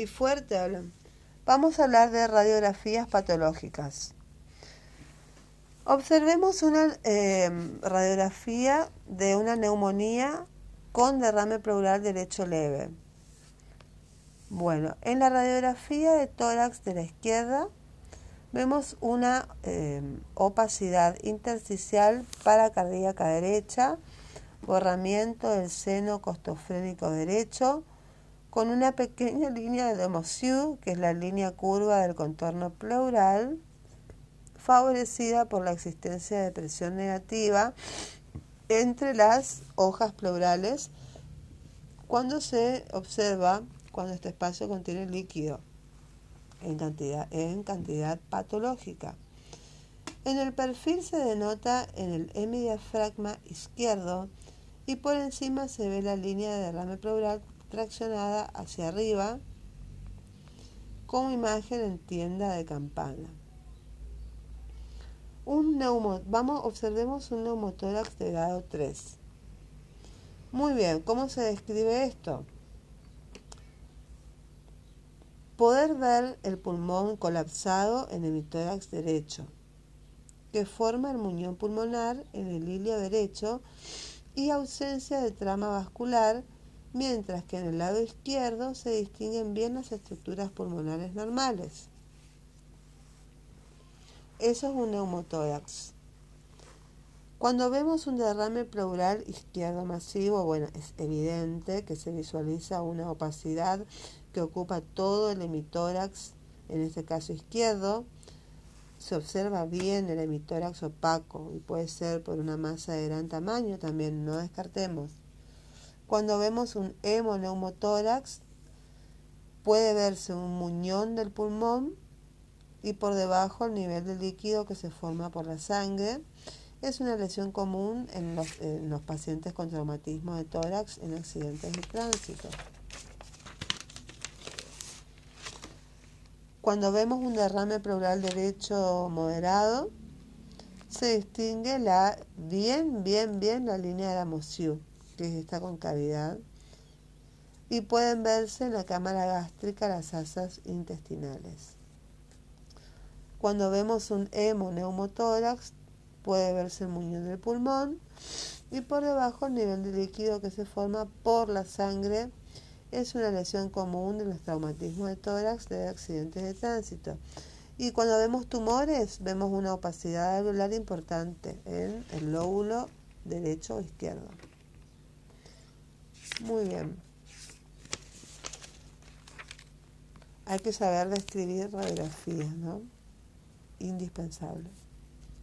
Y fuerte hablan. Vamos a hablar de radiografías patológicas. Observemos una eh, radiografía de una neumonía con derrame pleural derecho leve. Bueno, en la radiografía de tórax de la izquierda vemos una eh, opacidad intersticial paracardíaca derecha, borramiento del seno costofrénico derecho, con una pequeña línea de Demosiu, que es la línea curva del contorno pleural, favorecida por la existencia de presión negativa entre las hojas pleurales cuando se observa cuando este espacio contiene líquido en cantidad, en cantidad patológica. En el perfil se denota en el hemidiafragma izquierdo y por encima se ve la línea de derrame pleural traccionada hacia arriba como imagen en tienda de campana. Un vamos, observemos un neumotórax de grado 3. Muy bien, ¿cómo se describe esto? Poder ver el pulmón colapsado en el tórax derecho, que forma el muñón pulmonar en el hilio derecho y ausencia de trama vascular, mientras que en el lado izquierdo se distinguen bien las estructuras pulmonares normales. Eso es un neumotórax. Cuando vemos un derrame pleural izquierdo masivo, bueno, es evidente que se visualiza una opacidad que ocupa todo el hemitórax, en este caso izquierdo. Se observa bien el hemitórax opaco y puede ser por una masa de gran tamaño también, no descartemos. Cuando vemos un hemoneumotórax, puede verse un muñón del pulmón y por debajo el nivel de líquido que se forma por la sangre es una lesión común en los, pacientes con traumatismo de tórax en accidentes de tránsito. Cuando vemos un derrame pleural derecho moderado, se distingue la bien, bien, bien la línea de la Mosiu, que es esta concavidad, y pueden verse en la cámara gástrica las asas intestinales. Cuando vemos un hemoneumotórax, puede verse el muñón del pulmón y por debajo el nivel de líquido que se forma por la sangre es una lesión común en los traumatismos de tórax de accidentes de tránsito. Y cuando vemos tumores, vemos una opacidad alveolar importante en el lóbulo derecho o izquierdo. Muy bien. Hay que saber describir radiografías, ¿no? Indispensable.